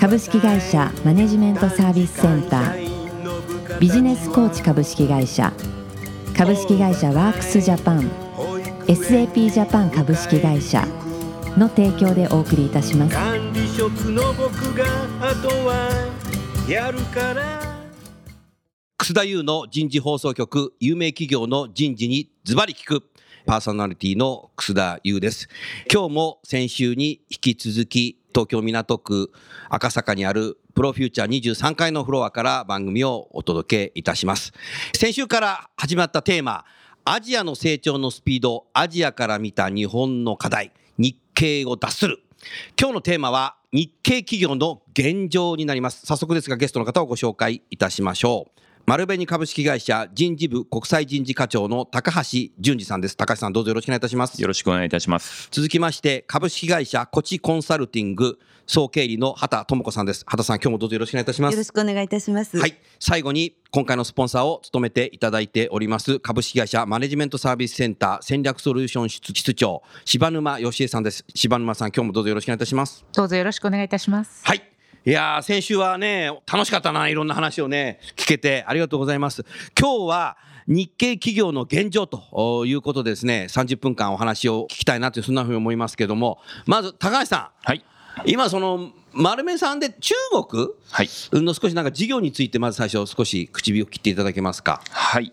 株式会社マネジメントサービスセンター。ビジネスコーチ株式会社。株式会社ワークスジャパン。SAP ジャパン株式会社。の提供でお送りいたします。管理職の僕があとはやるから。楠田優の人事放送局。有名企業の人事にズバリ聞く。パーソナリティの楠田優です。今日も先週に引き続き東京港区赤坂にあるプロフューチャー23階のフロアから番組をお届けいたします。先週から始まったテーマアジアの成長のスピードアジアから見た日本の課題日経を脱する。今日のテーマは日系企業の現状になります。早速ですがゲストの方をご紹介いたしましょう。丸紅株式会社人事部国際人事課長の高橋淳二さんです高橋さんどうぞよろしくお願いいたしますよろしくお願いいたします。続きまして株式会社コチコンサルティング総経理の畑智子さんです畑さん今日もどうぞよろしくお願いいたしますよろしくお願いいたします。はい。最後に、今回のスポンサーを務めていただいております、株式会社マネジメントサービスセンター戦略ソリューション室室長、柴沼義恵さんです。柴沼さん、今日もどうぞよろしくお願いいたします。どうぞよろしくお願いいたします。はい。いやー、先週はね、楽しかったな、いろんな話をね、聞けて、ありがとうございます。今日は、日系企業の現状ということでですね、30分間お話を聞きたいなという、そんなふうに思いますけども、まず、高橋さん。はい。今、その、丸目さんで中国はい。の少しなんか事業についてまず最初少し唇を切っていただけますか。はい。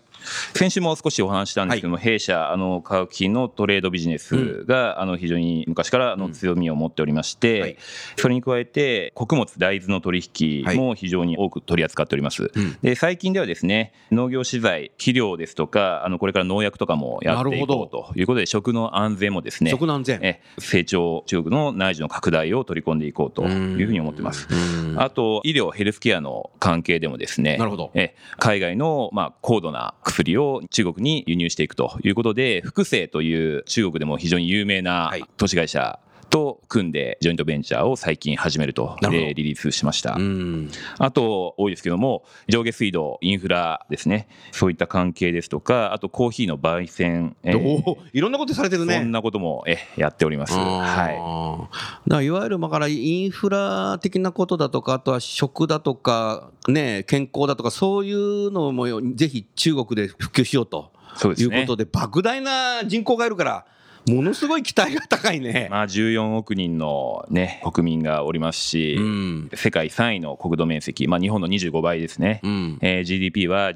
先週も少しお話ししたんですけども、弊社、あの化学品のトレードビジネスが、あの非常に昔からの強みを持っておりまして、はい。それに加えて、穀物、大豆の取引も非常に多く取り扱っております。うん。で最近ではですね、農業資材、肥料ですとか、あのこれから農薬とかもやっていこうということで、食の安全もですね、食の安全。え成長、中国の内需の拡大を取り込んでいこうというふうに思ってます。うん。あと、医療、ヘルスケアの関係でもですね、なるほど。え海外の、まあ、高度な薬を中国に輸入していくということで、福星という中国でも非常に有名なはい。投資会社と組んで、ジョイントベンチャーを最近始めると、なるほどえーリリースしました。うんあと、多いですけども、上下水道、インフラですね、そういった関係ですとか、あとコーヒーの焙煎、えーいろんなことされてるね。そんなこともえやっております。はい。はい。だいわゆるだからインフラ的なことだとか、あとは食だとか、ね、健康だとか、そういうのもぜひ中国で普及しようとそうですねいうことで、莫大な人口がいるから、ものすごい期待が高いね。まあ、14億人の、ね、国民がおりますし、うん。世界3位の国土面積、まあ、日本の25倍ですね、うん。えー GDP は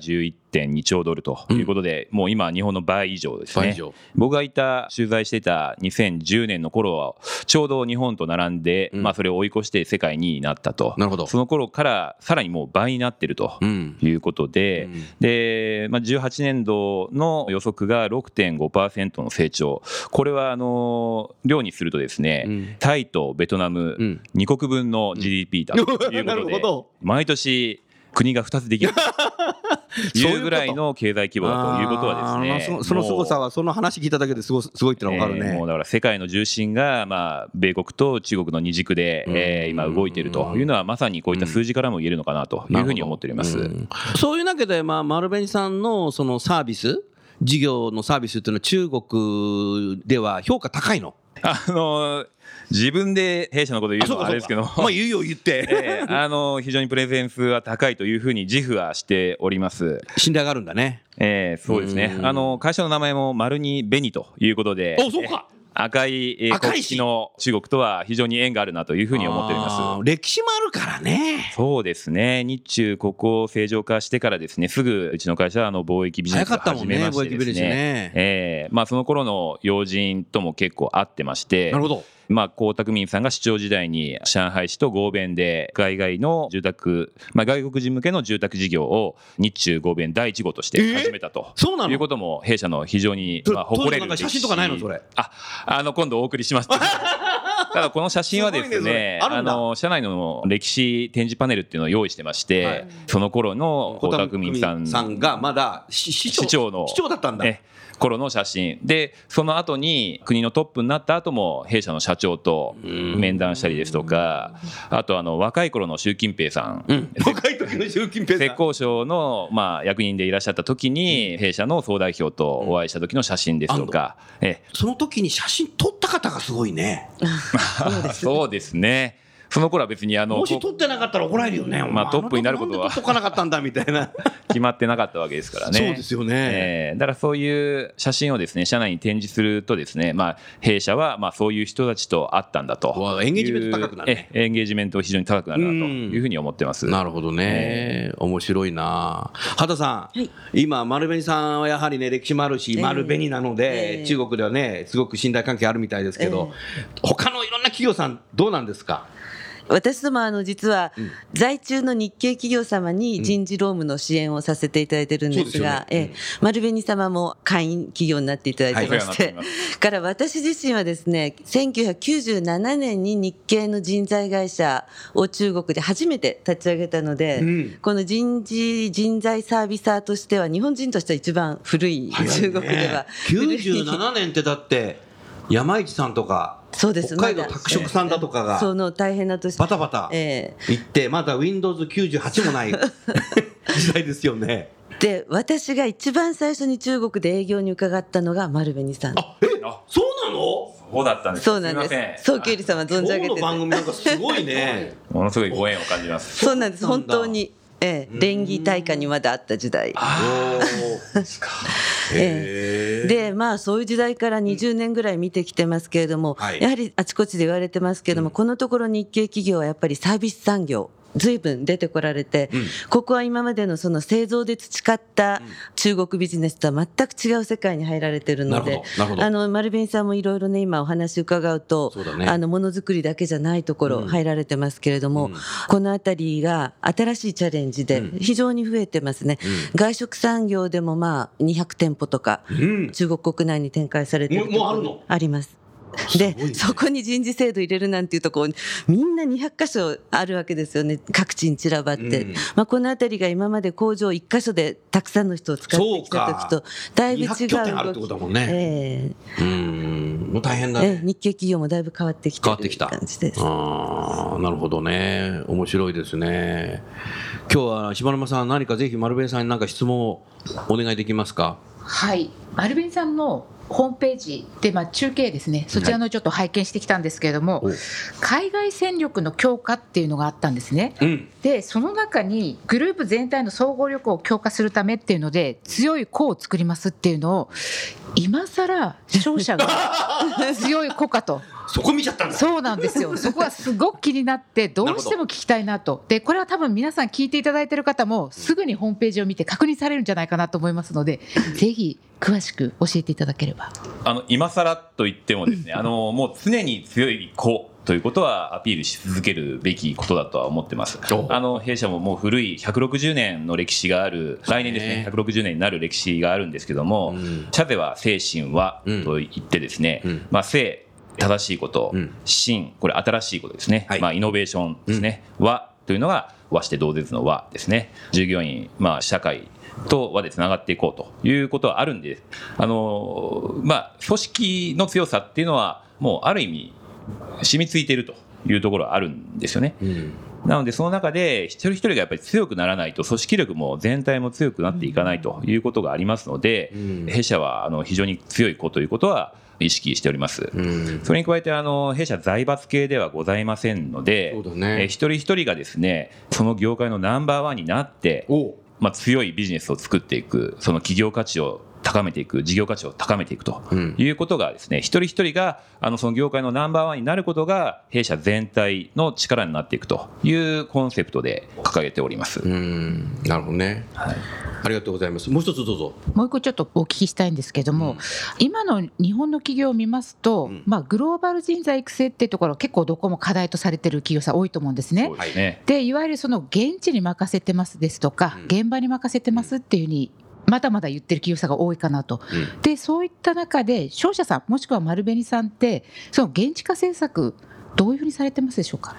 11.2兆ドルということで、もう今、日本の倍以上ですね。僕がいた取材していた2010年の頃はちょうど日本と並んで、うんまあ、それを追い越して世界2位になったとなるほど。その頃からさらにもう倍になってるとうん。いうことで、うんで、まあ、18年度の予測が6.5%の成長これはあの量にするとですね、うんタイとベトナムうん2国分の GDP だというなことで、るほど。毎年国が2つできると いうぐらいの経済規模だということはですねそその凄さは、その話聞いただけですごすごいってのは分かるね。えーもうだから世界の重心が、まあ、米国と中国の二軸で、えー今動いているというのはまさにこういった数字からも言えるのかなというふうに思っております。うんそういう中で、まあ、丸紅さんのそのサービス、事業のサービスっていうのは、中国では評価高いの？あの自分で弊社のこと言うのはあれですけど、まあ、言うよ、言って。えーあの非常にプレゼンスは高いというふうに自負はしております。信頼があるんだね。えーそうですねうんあの会社の名前も丸に紅ということでおそうか赤い、え国旗の中国とは非常に縁があるなというふうに思っております。歴史もあるからね。そうですね日中ここを正常化してからですねすぐうちの会社はあの貿易ビジネスを早かったもんね、始めましてですねね。えーまあ、その頃の要人とも結構会ってましてなるほど。まあ、江沢民さんが市長時代に上海市と合弁で海外の住宅、まあ、外国人向けの住宅事業を日中合弁第一号として始めたと。そうなの？いうことも弊社の非常に、そまあ、誇れる当時なんか写真とかないの？それ。ああの今度お送りします。ただこの写真はですねね、あの社内の歴史展示パネルっていうのを用意してまして、はい。その頃の小田小田久美さんがまだ市長の市長だったんだ。え頃の写真。でその後に国のトップになった後も弊社の社長と面談したりですとかあとあの若い頃の習近平さん、うん、若い時の習近平さん。浙江省のまあ役人でいらっしゃった時に弊社の総代表とお会いした時の写真ですとか、え。その時に写真撮った方がすごいね。そうですね その頃は別にあのもし撮ってなかったら怒られるよね。まあトップになることは。なんで撮っとかなかったんだみたいな。決まってなかったわけですからね。そうですよね。えーだからそういう写真をですね社内に展示するとですね、まあ、弊社はまあそういう人たちと会ったんだと。エンゲージメント高くなるエンゲージメント非常に高くなるなというふうに思ってます。なるほどね、面白いな。畑さん、はい。今丸紅さんはやはりね歴史もあるし、ええ。丸紅なので、ええ。中国ではねすごく信頼関係あるみたいですけど、他のいろんな企業さんどうなんですか？私どもあの実はうん。在中の日系企業様に人事労務の支援をさせていただいてるんですが、そうですよね。ええ。丸紅様も会員企業になっていただいてまして、はいから私自身はですね1997年に日系の人材会社を中国で初めて立ち上げたので、うん。この人事人材サービサーとしては日本人としては一番古い中国では、古い97年ってだって山市さんとかそうです。北海道拓殖さんだとかがその大変な年バタバタええ。行ってまだ Windows98 もない 時代ですよね。で私が一番最初に中国で営業に伺ったのが丸紅さん。あえそうなの？そうだったんです。そうなんです。すいません。早慶里様存じ上げてて。今日の番組なんかすごいね。ものすごいご縁を感じます。そうなんです。本当に、ええ、連議大会にまだあった時代。おー。へーでまあそういう時代から20年ぐらい見てきてますけれども、はい。やはりあちこちで言われてますけれども、このところ日系企業はやっぱりサービス産業随分出てこられて、うん。ここは今までのその製造で培った中国ビジネスとは全く違う世界に入られてるのであの丸紅さんもいろいろね今お話伺うとそうだね。あのものづくりだけじゃないところうん。入られてますけれども、うん。この辺りが新しいチャレンジでうん。非常に増えてますね、外食産業でもまあ200店舗とかうん。中国国内に展開されてるあります。すごいねで、そこに人事制度入れるなんていうとこうみんな200箇所あるわけですよね各地に散らばって、うんまあ、この辺りが今まで工場1箇所でたくさんの人を使ってきた時とだいぶ違う200拠点あるってことだもんね。えうん、もう大変だね。えええ日系企業もだいぶ変わってきてる変わってきた。感じです。ああ、なるほどね。面白いですね。今日は柴沼さん何かぜひ丸弁さんに何か質問をお願いできますか？はい、丸紅さんのホームページで、まあ、中継ですね、そちらのちょっと拝見してきたんですけれども、お海外戦力の強化っていうのがあったんですね。うん。で、その中にグループ全体の総合力を強化するためっていうので、強い子を作りますっていうのを、今更商社が 強い子かと。そこ見ちゃったんだ。そうなんですよ。そこはすごく気になって、どうしても聞きたいなと。で、これは多分皆さん聞いていただいている方も、すぐにホームページを見て確認されるんじゃないかなと思いますので、ぜひ詳しく教えていただければ。あの今更と言ってもですね、あのもう常に強い子ということはアピールし続けるべきことだとは思ってますお。あの弊社ももう古い160年の歴史がある、来年ですね、160年になる歴史があるんですけども、うん社では精神はうんと言ってですね、うんまあ正正しいことうん、真これ新しいことですね、はいまあイノベーションですね、和というのが和して同絶の和ですね。従業員、まあ社会と和でつながっていこうということはあるんで、あのまあ組織の強さっていうのはもうある意味染みついているというところはあるんですよね。うん。なので、その中で、一人一人がやっぱり強くならないと、組織力も全体も強くなっていかないということがありますので、うん弊社はあの非常に強い子ということは意識しております。うん。それに加えて、あの弊社、財閥系ではございませんので、ねえ一人一人がですね、その業界のナンバーワンになって、お。まあ、強いビジネスを作っていく、その企業価値を高めていく、事業価値を高めていくとうんいうことがですね、一人一人があのその業界のナンバーワンになることが弊社全体の力になっていくというコンセプトで掲げております。うん。なるほどね。はいありがとうございます。もう一つどうぞ。もう一個ちょっとお聞きしたいんですけども、うん今の日本の企業を見ますと、うんまあ、グローバル人材育成っていうところ結構どこも課題とされてる企業さん多いと思うんですねそう。ですね。でいわゆるその現地に任せてますですとか、うん現場に任せてますっていうふうにまだまだ言ってる企業さんが多いかなと。うんでそういった中で商社さんもしくは丸紅さんってその現地化政策どういうふうにされてますでしょうか？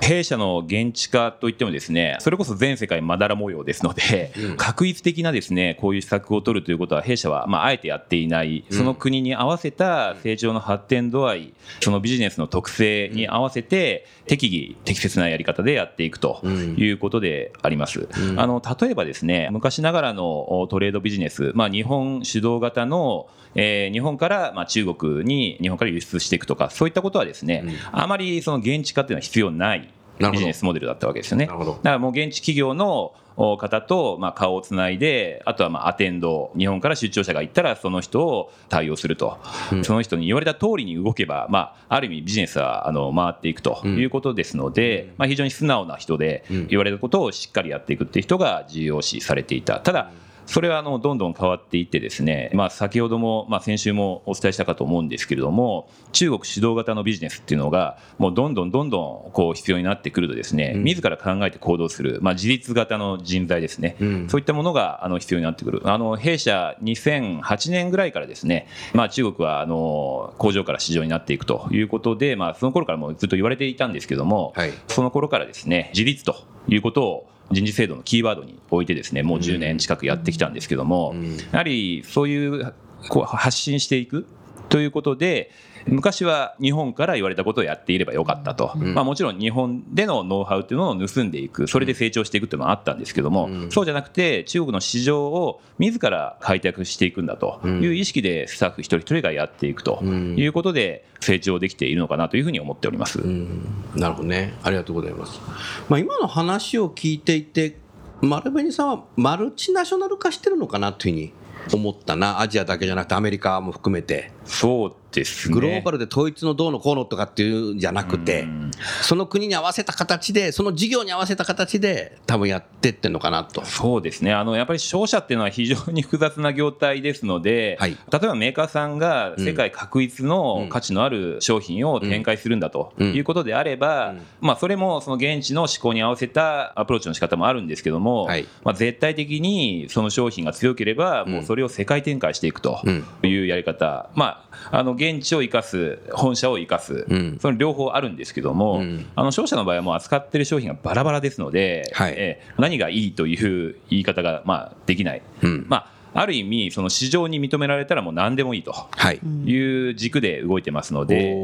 弊社の現地化といってもですねそれこそ全世界まだら模様ですので、うん。確一的なですねこういう施策を取るということは弊社はまああえてやっていない。その国に合わせた成長の発展度合いそのビジネスの特性に合わせて適宜適切なやり方でやっていくとうん。いうことであります。うん。あの例えばですね昔ながらのおトレードビジネス、まあ、日本主導型の、えー日本からまあ中国に日本から輸出していくとかそういったことはですね、うん。あまりその現地化っていうのは必要ないビジネスモデルだったわけですよね。だなるほど。からもう現地企業のお方とまあ顔をつないであとはまあアテンド日本から出張者が行ったらその人を対応すると、うん。その人に言われた通りに動けば、まあ、ある意味ビジネスはあの回っていくということですので、まあ、非常に素直な人でうん。言われたことをしっかりやっていくっていう人が重要視されていた。ただそれはあのどんどん変わっていってですね、まあ、先ほども、まあ、先週もお伝えしたかと思うんですけれども中国主導型のビジネスっていうのがもうどんどんどんどんこう必要になってくるとですね、うん。自ら考えて行動する、まあ、自立型の人材ですね、うん。そういったものがあの必要になってくる。あの弊社2008年ぐらいからですね、まあ、中国はあの工場から市場になっていくということで、まあ、その頃からもずっと言われていたんですけども、はい。その頃からですね自立ということを人事制度のキーワードに置いてですねもう10年近くやってきたんですけども、うん。やはりそういうこう発信していくということで昔は日本から言われたことをやっていればよかったと、んまあ、もちろん日本でのノウハウというのを盗んでいくそれで成長していくというのはあったんですけども、うんそうじゃなくて中国の市場を自ら開拓していくんだという意識でスタッフ一人一人がやっていくとうんいうことで成長できているのかなというふうに思っております。うんなるほどね。ありがとうございます。まあ、今の話を聞いていて、丸紅さんはマルチナショナル化してるのかなというふうに思ったな。アジアだけじゃなくてアメリカも含めて。そうですね。グローバルで統一のどうのこうのとかっていうんじゃなくてうん、その国に合わせた形で、その事業に合わせた形で多分やってってんのかなと。そうですね。あのやっぱり商社っていうのは非常に複雑な業態ですので、はい。例えばメーカーさんが世界確一の価値のある商品を展開するんだとうん。いうことであれば、うん。まあ、それもその現地の思考に合わせたアプローチの仕方もあるんですけども、はい。まあ、絶対的にその商品が強ければもうそれを世界展開していくとうん。いうやり方、まあ、あの現地を生かす本社を生かす、うん。その両方あるんですけども、うん。あの商社の場合はもう扱ってる商品がバラバラですので、はい。えー何がいいという言い方がまあできない、うん。まあ、ある意味その市場に認められたらもう何でもいいとはい。いう軸で動いてますので、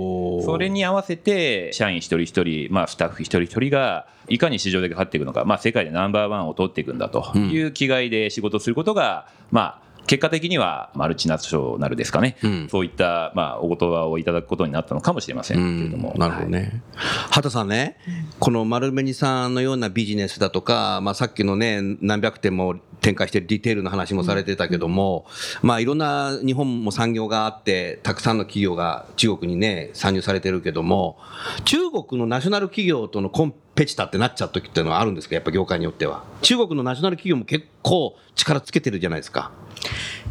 それに合わせて社員一人一人、まあ、スタッフ一人一人がいかに市場で勝っていくのか、まあ、世界でナンバーワンを取っていくんだという気概で仕事をすることが、まあ結果的にはマルチナショナルですかね、うん。そういった、まあ、お言葉をいただくことになったのかもしれませんけれども。なるほどね。畑さんね、この丸紅さんのようなビジネスだとか、まあ、さっきのね、何百店も展開しているディテールの話もされてたけども、まあ、いろんな日本も産業があって、たくさんの企業が中国にね、参入されてるけども、中国のナショナル企業とのコンペチタってなっちゃう時っていうのはあるんですか、やっぱ業界によっては。中国のナショナル企業も結構力つけてるじゃないですか。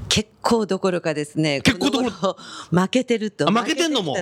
結構どころかですね結構どころ負けてるとあ負けてんのも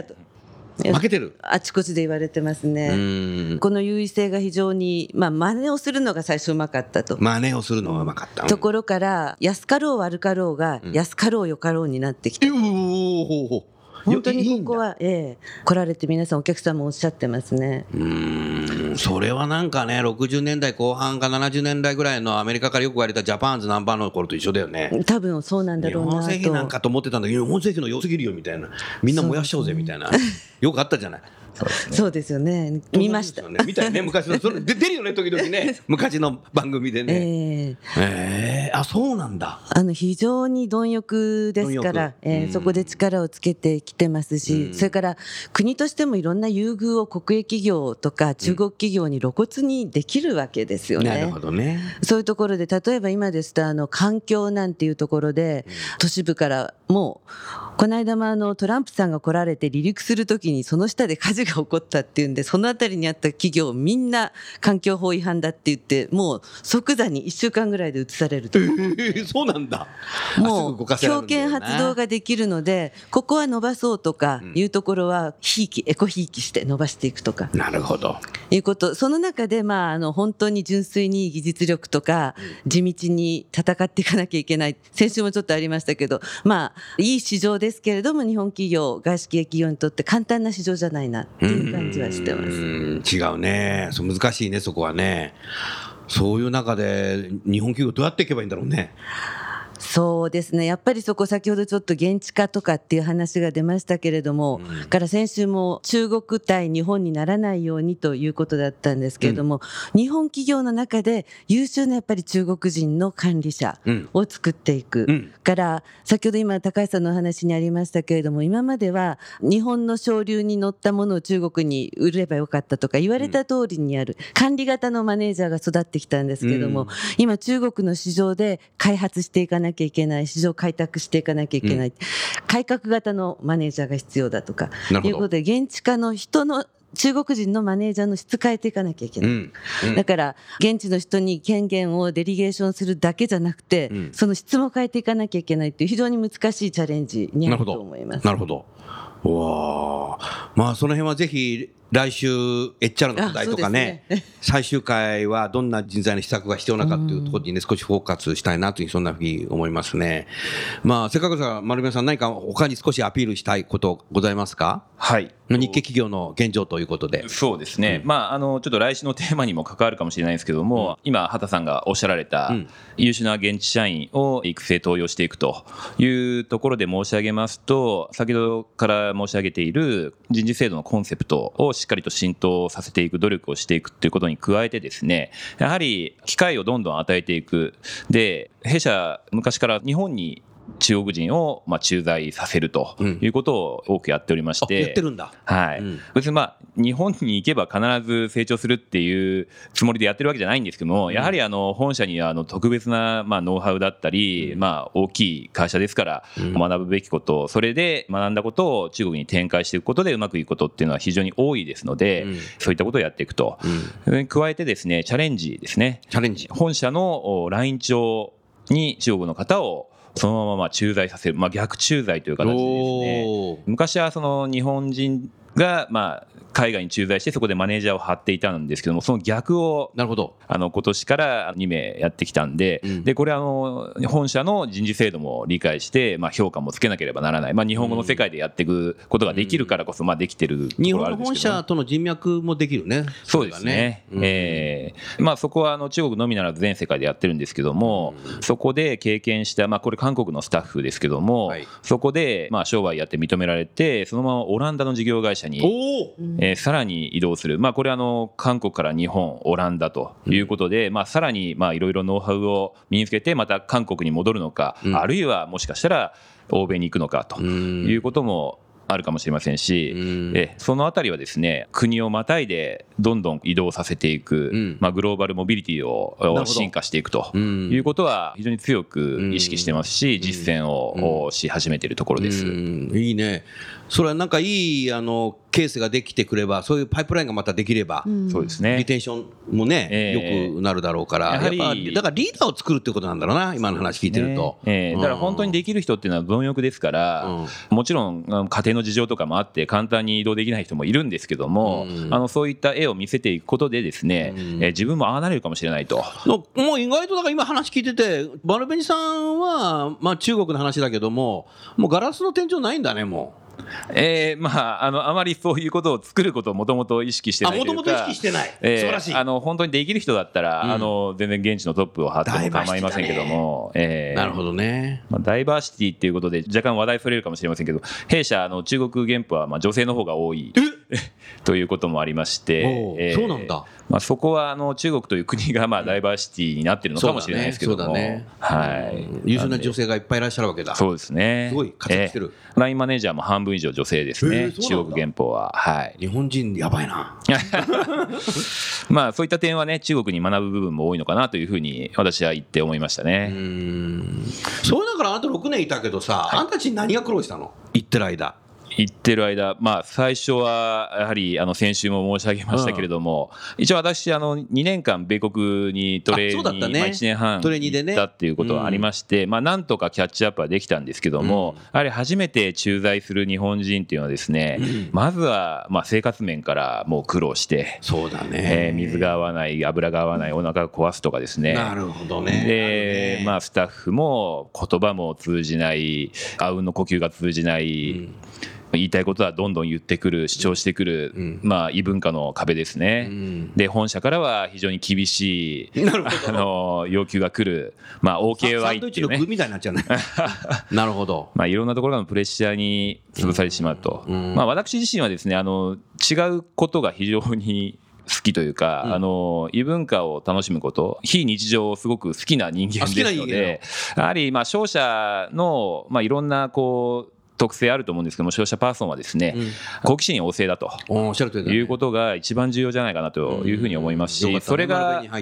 負けてる。あちこちで言われてますうね。この優位性が非常に、まあ、真似をするのが最初うまかったと。真似をするのはうまかった。ところから安かろう悪かろうが、安かろうよかろうになってきたうおほほ本当にここは、ええ、来られて皆さんお客さんもおっしゃってますね。うーんそれはなんかね、60年代後半か70年代ぐらいのアメリカからよく言われたジャパンズナンバーの頃と一緒だよね。多分そうなんだ日ろうな本製品なんかと。と思ってたんだけど、日本製品の良すぎるよみたいな、みんな燃やしちゃおうぜみたいな、よくあったじゃない。そうですよね。見ました。そうですよね見たよね、昔の、それで出るよね、時々ね、昔の番組でね。えええー、あ、そうなんだ。あの非常に貪欲ですか貪らえーそこで力をつけてきてますし、うんそれから国としてもいろんな優遇を国営企業とか中国企業に露骨にできるわけですよね。なるほどね。そういうところで例えば今ですとあの環境なんていうところで都市部からもうこの間もあのトランプさんが来られて離陸するときにその下で火事が起こったっていうんでその辺りにあった企業みんな環境法違反だって言ってもう即座に1週間ぐらいで移されると。えー、そうなんだ。もう強権発動ができるのでここは伸ばそうとかいうところはひいきエコひいきして伸ばしていくとか。なるほど。いうこと。その中でまああの本当に純粋に技術力とか地道に戦っていかなきゃいけない。先週もちょっとありましたけどまあいい市場でですけれども日本企業外資系企業にとって簡単な市場じゃないなっていう感じはしてます。うん違うね。そう難しいねそこはね。そういう中で日本企業どうやっていけばいいんだろうね。そうですね。やっぱりそこ先ほどちょっと現地化とかっていう話が出ましたけれども、から先週も中国対日本にならないようにということだったんですけれども、日本企業の中で優秀なやっぱり中国人の管理者うん。を作っていく、うんから先ほど今高橋さんのお話にありましたけれども今までは日本の潮流に乗ったものを中国に売ればよかったとか言われた通りにやる管理型のマネージャーが育ってきたんですけれども、うん。今中国の市場で開発していかなきゃいけない市場開拓していかなきゃいけない、改革型のマネージャーが必要だとか。いうことで現地化の人の中国人のマネージャーの質変えていかなきゃいけない。うん。うん。だから現地の人に権限をデリゲーションするだけじゃなくて、うん。その質も変えていかなきゃいけないっていう非常に難しいチャレンジになると思います。なるほど。うわあ。まあその辺はぜひ来週 HR の課題とかね。あそうです最終回はどんな人材の施策が必要なのかっていうところにね、少しフォーカスしたいなというそんなふうに思いますね。まあせっかくですから丸宮さん何か他に少しアピールしたいことございますか？はい。日系企業の現状ということで。そうですね、まあ、あのちょっと来週のテーマにも関わるかもしれないんですけども、今、畑さんがおっしゃられた、うん。優秀な現地社員を育成、登用していくというところで申し上げますと、先ほどから申し上げている人事制度のコンセプトをしっかりと浸透させていく努力をしていくということに加えて、ですねやはり機会をどんどん与えていく、で弊社、昔から日本に中国人をまあ駐在させるということを多くやっておりましあて。言ってるんだ。はいうん別にまあ日本に行けば必ず成長するっていうつもりでやってるわけじゃないんですけども、やはりあの本社にはあの特別なまあノウハウだったり、まあ大きい会社ですから学ぶべきこと、それで学んだことを中国に展開していくことでうまくいくことっていうのは非常に多いですので、うんそういったことをやっていくと。加えてですねチャレンジですね。チャレンジ。本社のお来庁に中国の方をそのまままあ駐在させる、まあ、逆駐在という形でですね。昔はその日本人がまあ海外に駐在してそこでマネージャーを張っていたんですけどもその逆をなるほど。あの今年から2名やってきたんで,、うんでこれあの本社の人事制度も理解して、まあ、評価もつけなければならない、まあ、日本語の世界でやっていくことができるからこそ、まあ、できてると日ころがあ本の本るんですけどね社との人脈もできるね。そうですね。それがねええまあそこはあの中国のみならず全世界でやってるんですけども、そこで経験したまあこれ韓国のスタッフですけども、はいそこでまあ商売やって認められてそのままオランダの事業会社に。おお。えーさらに移動する、まあ、これはあの韓国から日本、オランダということで、まあ、さらにまあいろいろノウハウを身につけて、また韓国に戻るのか、うん。あるいはもしかしたら欧米に行くのかということもあるかもしれませんし、うん。えそのあたりはですね国をまたいでどんどん移動させていく、うん。まあ、グローバルモビリティを進化していくとうん。いうことは非常に強く意識してますし、実践をし始めているところです。うん。いいね。それはなんかいいあのケースができてくれば、そういうパイプラインがまたできれば、そうですね。リテンションもね、ええ。良くなるだろうから、やっぱだからリーダーを作るってことなんだろうな、今の話聞いてると。ねえ。えだから本当にできる人っていうのは貪欲ですから、もちろん家庭の事情とかもあって簡単に移動できない人もいるんですけども、うん。あのそういった絵を見せていくことでですね、うん。え自分もああなれるかもしれないと。のもう意外とだから今話聞いてて、バルベニさんは、まあ中国の話だけども、もうガラスの天井ないんだね、もう。えーまあ、あのあまりそういうことを作ることをもともと意識してあ、ないというかもともと意識してない。えー素晴らしい。あの本当にできる人だったら、うんあの全然現地のトップを張っても構いませんけども、えーなるほどね。まあ、ダイバーシティっていうことで若干話題それるかもしれませんけど弊社あの中国原本はまあ女性の方が多い ということもありましてお、うそうなんだまあ、そこはあの中国という国がまあダイバーシティになってるのかもしれないですけども、そうだね。はい。うん。優秀な女性がいっぱいいらっしゃるわけだ。そうですね。すごい活躍してる。えーラインマネージャーも半分以上女性ですへねーそうなんだ。中国原本は。はい。日本人やばいな。まあそういった点はね中国に学ぶ部分も多いのかなというふうに私は言って思いましたうね、ん。そうだからあんた6年いたけどさ、あんたたちに何が苦労したの？行ってる間。行ってる間、まあ、最初はやはりあの先週も申し上げましたけれども、一応私あの2年間米国にトレーに、あそうだったね。まあ、1年半トレーニーでね。行ったっていうことはありまして、まあ、なんとかキャッチアップはできたんですけども、やはり初めて駐在する日本人っていうのはですね、まずはまあ生活面からもう苦労して、そうだえーね。水が合わない油が合わないお腹が壊すとかですね。なるほどね。でね。まあ、スタッフも言葉も通じないあうんの呼吸が通じない、言いたいことはどんどん言ってくる主張してくる、うん。まあ、異文化の壁ですね。うん。で本社からは非常に厳しいあの要求が来る、まあ、OKY っていうねの具みたいになっちゃうね。なるほど。まあ、いろんなところのプレッシャーに潰されてしまうと、うん。まあ、私自身はですねあの違うことが非常に好きというか、うん。あの異文化を楽しむこと非日常をすごく好きな人間あ好きな人間ですのでやはりまあ商社の、まあ、いろんなこう特性あると思うんですけども商社パーソンはですね、うん。好奇心旺盛だと。おっしゃる通りだね。いうことが一番重要じゃないかなというふうに思いますし、それが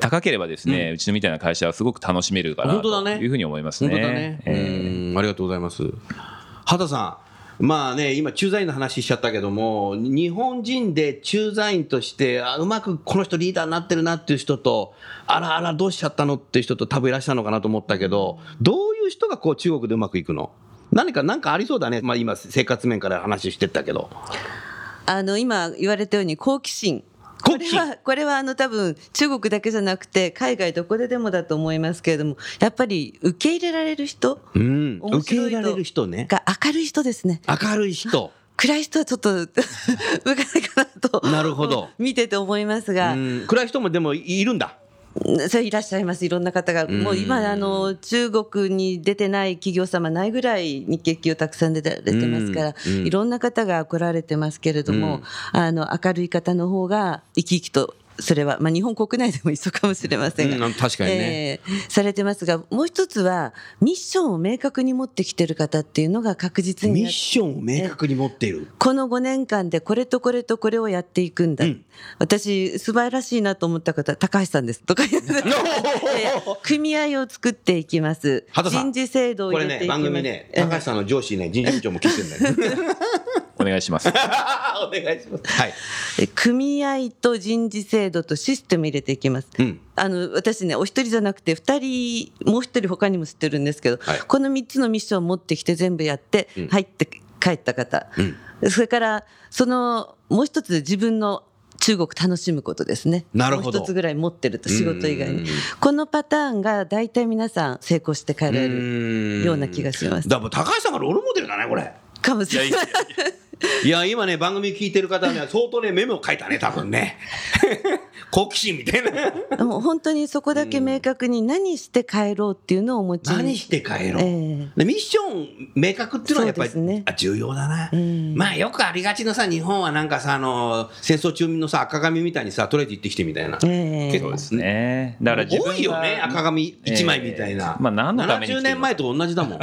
高ければですね、うちのみたいな会社はすごく楽しめるかなというふうに思いますね。ありがとうございます。畑さんまあね今駐在員の話しちゃったけども日本人で駐在員としてあうまくこの人リーダーになってるなっていう人とあらあらどうしちゃったのっていう人と多分いらっしゃるのかなと思ったけどどういう人がこう中国でうまくいくの？何か何かありそうだね、まあ、今生活面から話してったけど。あの今言われたように好奇心。これはこれはあの多分中国だけじゃなくて海外どこででもだと思いますけれどもやっぱり受け入れられる人？うん。受け入れられる人ね。が明るい人ですね。明るい人。暗い人はちょっと 向かないかなとなるほど。見てて思いますが、うん。暗い人もでもいるんだそれいらっしゃいます。いろんな方が。もう今あの中国に出てない企業様ないぐらい日系企業たくさん出てられてますから、いろんな方が来られてますけれども、あの明るい方の方が生き生きとそれは、まあ、日本国内でも一緒かもしれませんが、うん確かにね。えーされてますがもう一つはミッションを明確に持ってきてる方っていうのが確実にミッションを明確に持っている。この5年間でこれとこれとこれをやっていくんだ、うん。私素晴らしいなと思った方高橋さんです。とか 組合を作っていきます。人事制度をこれね入れていきます。番組ねえ高橋さんの上司ね人事部長も聞いてるんだよ お願いします。お願いします。はい。え組合と人事制度とシステム入れていきます。うん。あの私ねお一人じゃなくて二人もう一人他にも知ってるんですけど、はい。この3つのミッションを持ってきて全部やってうん。入って帰った方、うん。それからそのもう一つ自分の中国楽しむことですね。なるほど。もう一つぐらい持ってると仕事以外うん。にこのパターンが大体皆さん成功して帰られるような気がします。だから高橋さんがロールモデルだねこれ。かもしれない。いや 今ね番組聞いてる方には相当ねメモを書いたね多分ね。好奇心みたいな。もう本当にそこだけ明確に何して帰ろうっていうのをお持ちに。何して帰ろう、えでミッション明確っていうのはやっぱり、ね。あ重要だな、ん。まあよくありがちなさ日本はなんかさあの戦争中のさ赤紙みたいにさとりあえず行ってきてみたいな、ええ。結構ですね。だから多いよね赤紙1枚みたいな、えーまあ何のために来て70るの？年前と同じだもん、ん？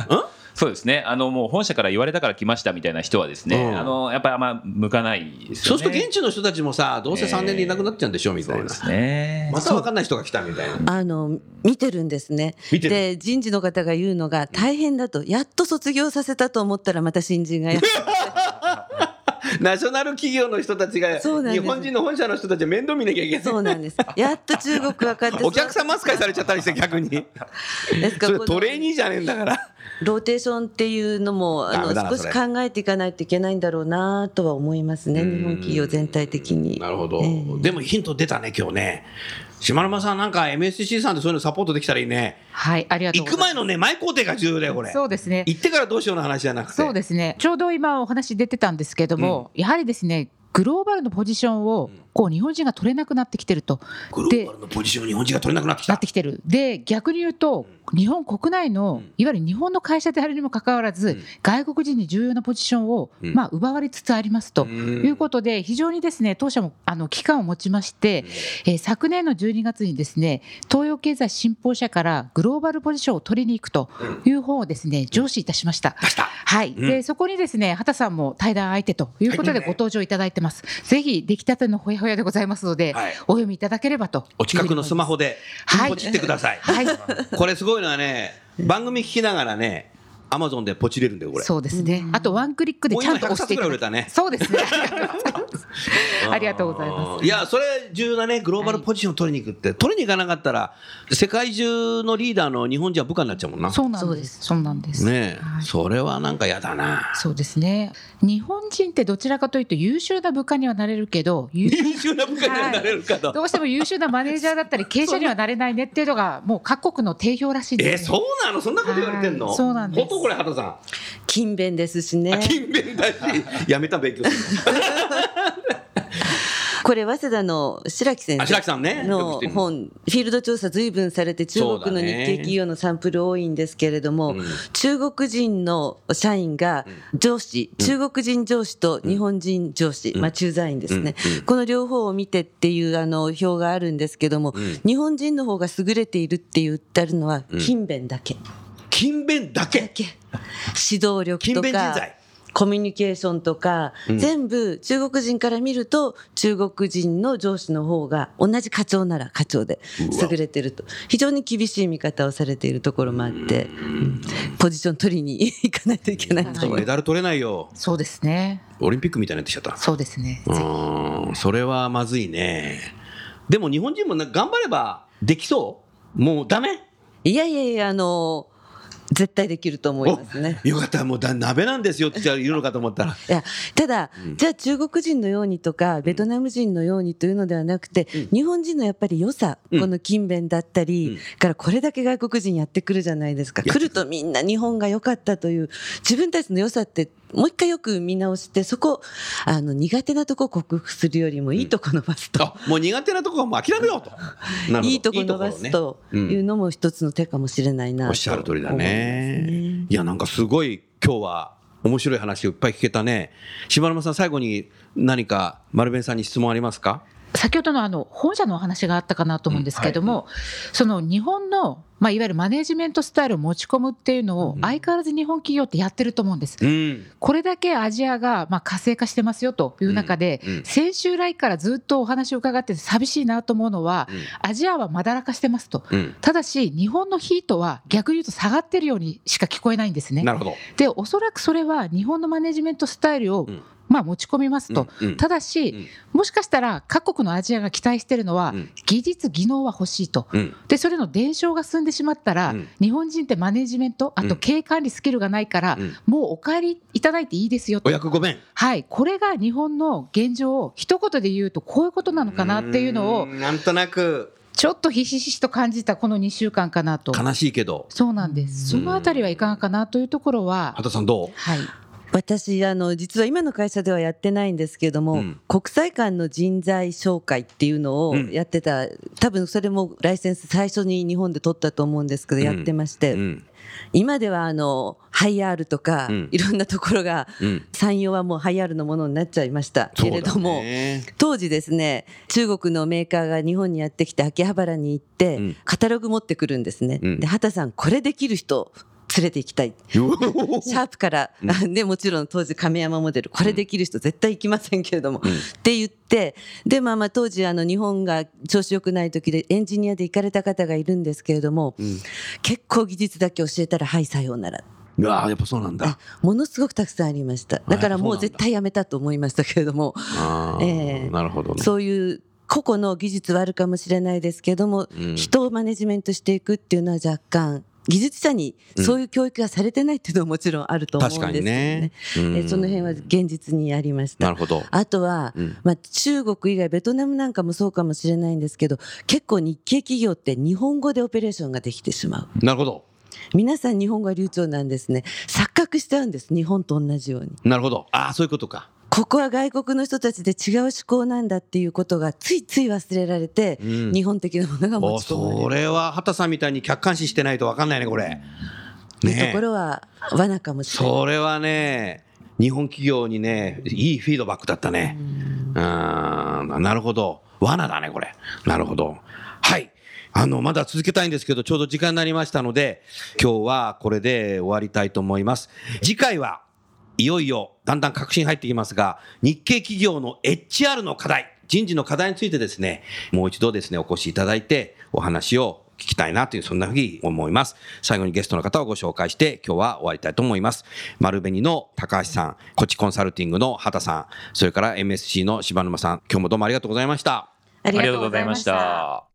そうですね。あのもう本社から言われたから来ましたみたいな人はですね、うん。あのやっぱりあんま向かないですよね。そうすると現地の人たちもさどうせ3年でいなくなっちゃうんでしょみたいな、そうですね。また分かんない人が来たみたいな。あの見てるんですね。見てる。で人事の方が言うのが大変だとやっと卒業させたと思ったらまた新人がやって。ナショナル企業の人たちが日本人の本社の人たちは面倒見なきゃいけない。そうなんです。やっと中国分かって お客様扱いされちゃったりして逆に。ですかトレーニーじゃねえんだからローテーションっていうのもあの少し考えていかないといけないんだろうなとは思いますね日本企業全体的に。なるほど、ええ。でもヒント出たね今日ね。島沼さんなんか MSC さんでそういうのサポートできたらいいね。はい、ありがとう行ございます。く前のね前工程が重要だよこれ。そうですね。行ってからどうしようの話じゃなくて。そうですね。ちょうど今お話出てたんですけども、やはりですね、グローバルのポジションをこう日本人が取れなくなってきてると。グローバルのポジションを日本人が取れなくなってきた。なってきてる。で逆に言うと日本国内のいわゆる日本の会社であるにもかかわらず、外国人に重要なポジションを、うん。まあ、奪われつつありますと。うん。いうことで非常にですね当社もあの期間を持ちまして、えー昨年の12月にですね東洋経済新報社からグローバルポジションを取りに行くという本をですね上司いたしました。はい、でそこにですね畑さんも対談相手ということでご登場いただいてます。ぜひ出来たてのほやほやでございますので、はいお読みいただければと。お近くのスマホではいポチってください、はい。これすごいのはね番組聞きながらねアマゾンでポチれるんだよこれそうですね。あとワンクリックでちゃんと押していただもう今100冊ぐらい売れたねそうですね。ありがとうございます。いや、それ重要だね。グローバルポジションを取りに行くって。取りに行かなかったら、世界中のリーダーの日本人は部下になっちゃうもんな。そうなんです。そうなんです。ねえ、はい。それはなんか嫌だな。そうですね。日本人ってどちらかというと優秀な部下にはなれるけど優 優秀な部下にはなれるかと。どうしても優秀なマネージャーだったり 経営者にはなれないねっていうのがもう各国の定評らしいで。すね、そうなの？そんなこと言われてんの、はい。そうなんです。本当これ、畑さん。勤勉ですしあね勤勉だし、やめた勉強するの。これ早稲田の白木先あ白木さんね。生の本フィールド調査随分されて中国の日系企業のサンプル多いんですけれども、うん中国人の社員が上司、中国人上司と日本人上司、まあ、駐在員ですね、うん。うん。この両方を見てっていうあの表があるんですけども、ん。日本人の方が優れているって言ってあるのは勤勉だけ。勤勉だけ？け。指導力勤とか勉人材。コミュニケーションとか、全部中国人から見ると中国人の上司の方が同じ課長なら課長で優れてると。非常に厳しい見方をされているところもあって、うん。ポジション取りに行かないといけないと。メダル取れないよ。そうですね。オリンピックみたいになってきちゃった。そうですね。うーん、それはまずいね。でも日本人もな頑張ればできそう？もうダメ？いやいやいやあの絶対できると思いますね。よかった、もうだ鍋なんですよって言うのかと思ったら。いやただ、じゃあ中国人のようにとかベトナム人のようにというのではなくて、日本人のやっぱり良さ、うんこの勤勉だったり、うん。からこれだけ外国人やってくるじゃないですか。来るとみんな日本が良かったという自分たちの良さってもう一回よく見直してそこあの苦手なとこ克服するよりもいいとこ伸ばすと、あもう苦手なとこはもう諦めようと。いいとこ伸ばすというのも一つの手かもしれないなとおっしゃる通りだ思いますね。いや、なんかすごい今日は面白い話をいっぱい聞けたね。柴沼さん、最後に何か丸弁さんに質問ありますか？先ほどのあの本社のお話があったかなと思うんですけれども、その日本の、まあ、いわゆるマネジメントスタイルを持ち込むっていうのを相変わらず日本企業ってやってると思うんです。うん。これだけアジアがまあ活性化してますよという中で、うんうん先週来からずっとお話を伺ってて寂しいなと思うのは、うんアジアはまだらかしてますと。うん。ただし日本のヒートは逆に言うと下がってるようにしか聞こえないんですね。なるほど。でおそらくそれは日本のマネジメントスタイルを、うんまあ、持ち込みますと、うんうん。ただし、うん。もしかしたら各国のアジアが期待しているのは、うん。技術技能は欲しいと。うん。でそれの伝承が進んでしまったら、うん。日本人ってマネジメントあうん。と経営管理スキルがないから、うん。もうお帰りいただいていいですよと。お役御免。はい、これが日本の現状を一言で言うとこういうことなのかなっていうのをんなんとなく。ちょっとひしひしと感じたこの2週間かなと。悲しいけど。そうなんです。そのあたりはいかがかなというところは、畑さんどう？はい、私あの実は今の会社ではやってないんですけれども、うん。国際間の人材紹介っていうのをうん。やってた、多分それもライセンス最初に日本で取ったと思うんですけど、うん。やってまして、うん。今ではあのハイアールとか、うん。いろんなところが、うん。産業はもうハイアールのものになっちゃいましたけれども、当時ですね中国のメーカーが日本にやってきて秋葉原に行って、うんカタログ持ってくるんですね、うんで畑さんこれできる人連れて行きたい。シャープから、でもちろん当時亀山モデルこれできる人絶対行きませんけれども、うん。って言ってでまあまあ当時あの日本が調子良くない時でエンジニアで行かれた方がいるんですけれども、ん。結構技術だけ教えたらはいさようなら。うわあやっぱそうなんだ。ものすごくたくさんありました。だからもう絶対やめたと思いましたけれども。ええ。なるほどね。そういう個々の技術はあるかもしれないですけども、うん。人をマネジメントしていくっていうのは若干技術者にそういう教育がされてないっていうのはもちろんあると思うんです確かけどねにね。うんえその辺は現実にありましたなるほど。あとは、うんまあ、中国以外ベトナムなんかもそうかもしれないんですけど結構日系企業って日本語でオペレーションができてしまうなるほど。皆さん日本語が流暢なんですね錯覚しちゃうんです日本と同じようになるほど。ああ、そういうことか。ここは外国の人たちで違う思考なんだっていうことがついつい忘れられて、うん日本的なものが持おち込まれるそれは畑さんみたいに客観視してないと分かんないね、これ。とねころは罠かもしれない。それはね、日本企業にね、いいフィードバックだったね。うん、なるほど。罠だね、これ。なるほど。はい。あの、まだ続けたいんですけど、ちょうど時間になりましたので、今日はこれで終わりたいと思います。次回はいよいよだんだん確信入ってきますが、日系企業の HR の課題、人事の課題についてですね、もう一度ですね、お越しいただいて、お話を聞きたいなという、そんなふうに思います。最後にゲストの方をご紹介して、今日は終わりたいと思います。丸紅の高橋さん、コチコンサルティングの畑さん、それから MSC の柴沼さん、今日もどうもありがとうございました。ありがとうございました。